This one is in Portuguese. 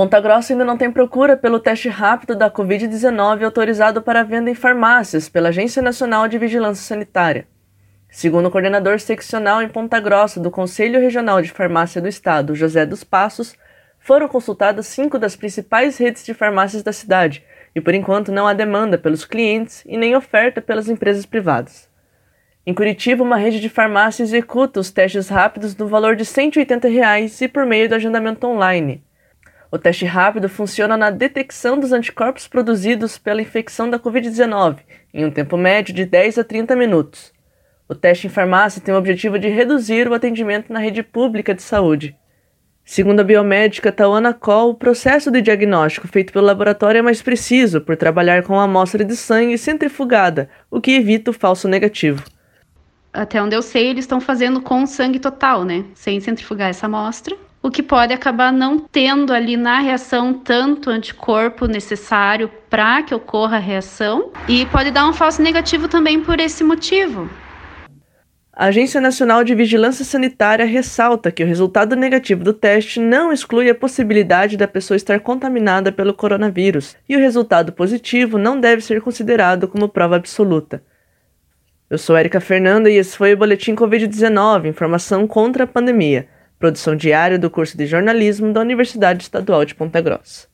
Ponta Grossa ainda não tem procura pelo teste rápido da Covid-19 autorizado para venda em farmácias pela Agência Nacional de Vigilância Sanitária. Segundo o coordenador seccional em Ponta Grossa do Conselho Regional de Farmácia do Estado, José dos Passos, foram consultadas cinco das principais redes de farmácias da cidade e, por enquanto, não há demanda pelos clientes e nem oferta pelas empresas privadas. Em Curitiba, uma rede de farmácia executa os testes rápidos no valor de 180 reais e por meio do agendamento online. O teste rápido funciona na detecção dos anticorpos produzidos pela infecção da Covid-19, em um tempo médio de 10 a 30 minutos. O teste em farmácia tem o objetivo de reduzir o atendimento na rede pública de saúde. Segundo a biomédica Tawana Kohl, o processo de diagnóstico feito pelo laboratório é mais preciso por trabalhar com a amostra de sangue centrifugada, o que evita o falso negativo. Até onde eu sei, eles estão fazendo com sangue total, né? Sem centrifugar essa amostra o que pode acabar não tendo ali na reação tanto anticorpo necessário para que ocorra a reação e pode dar um falso negativo também por esse motivo. A Agência Nacional de Vigilância Sanitária ressalta que o resultado negativo do teste não exclui a possibilidade da pessoa estar contaminada pelo coronavírus, e o resultado positivo não deve ser considerado como prova absoluta. Eu sou Erika Fernanda e esse foi o Boletim Covid-19 Informação contra a Pandemia produção diária do curso de jornalismo da Universidade Estadual de Ponta Grossa.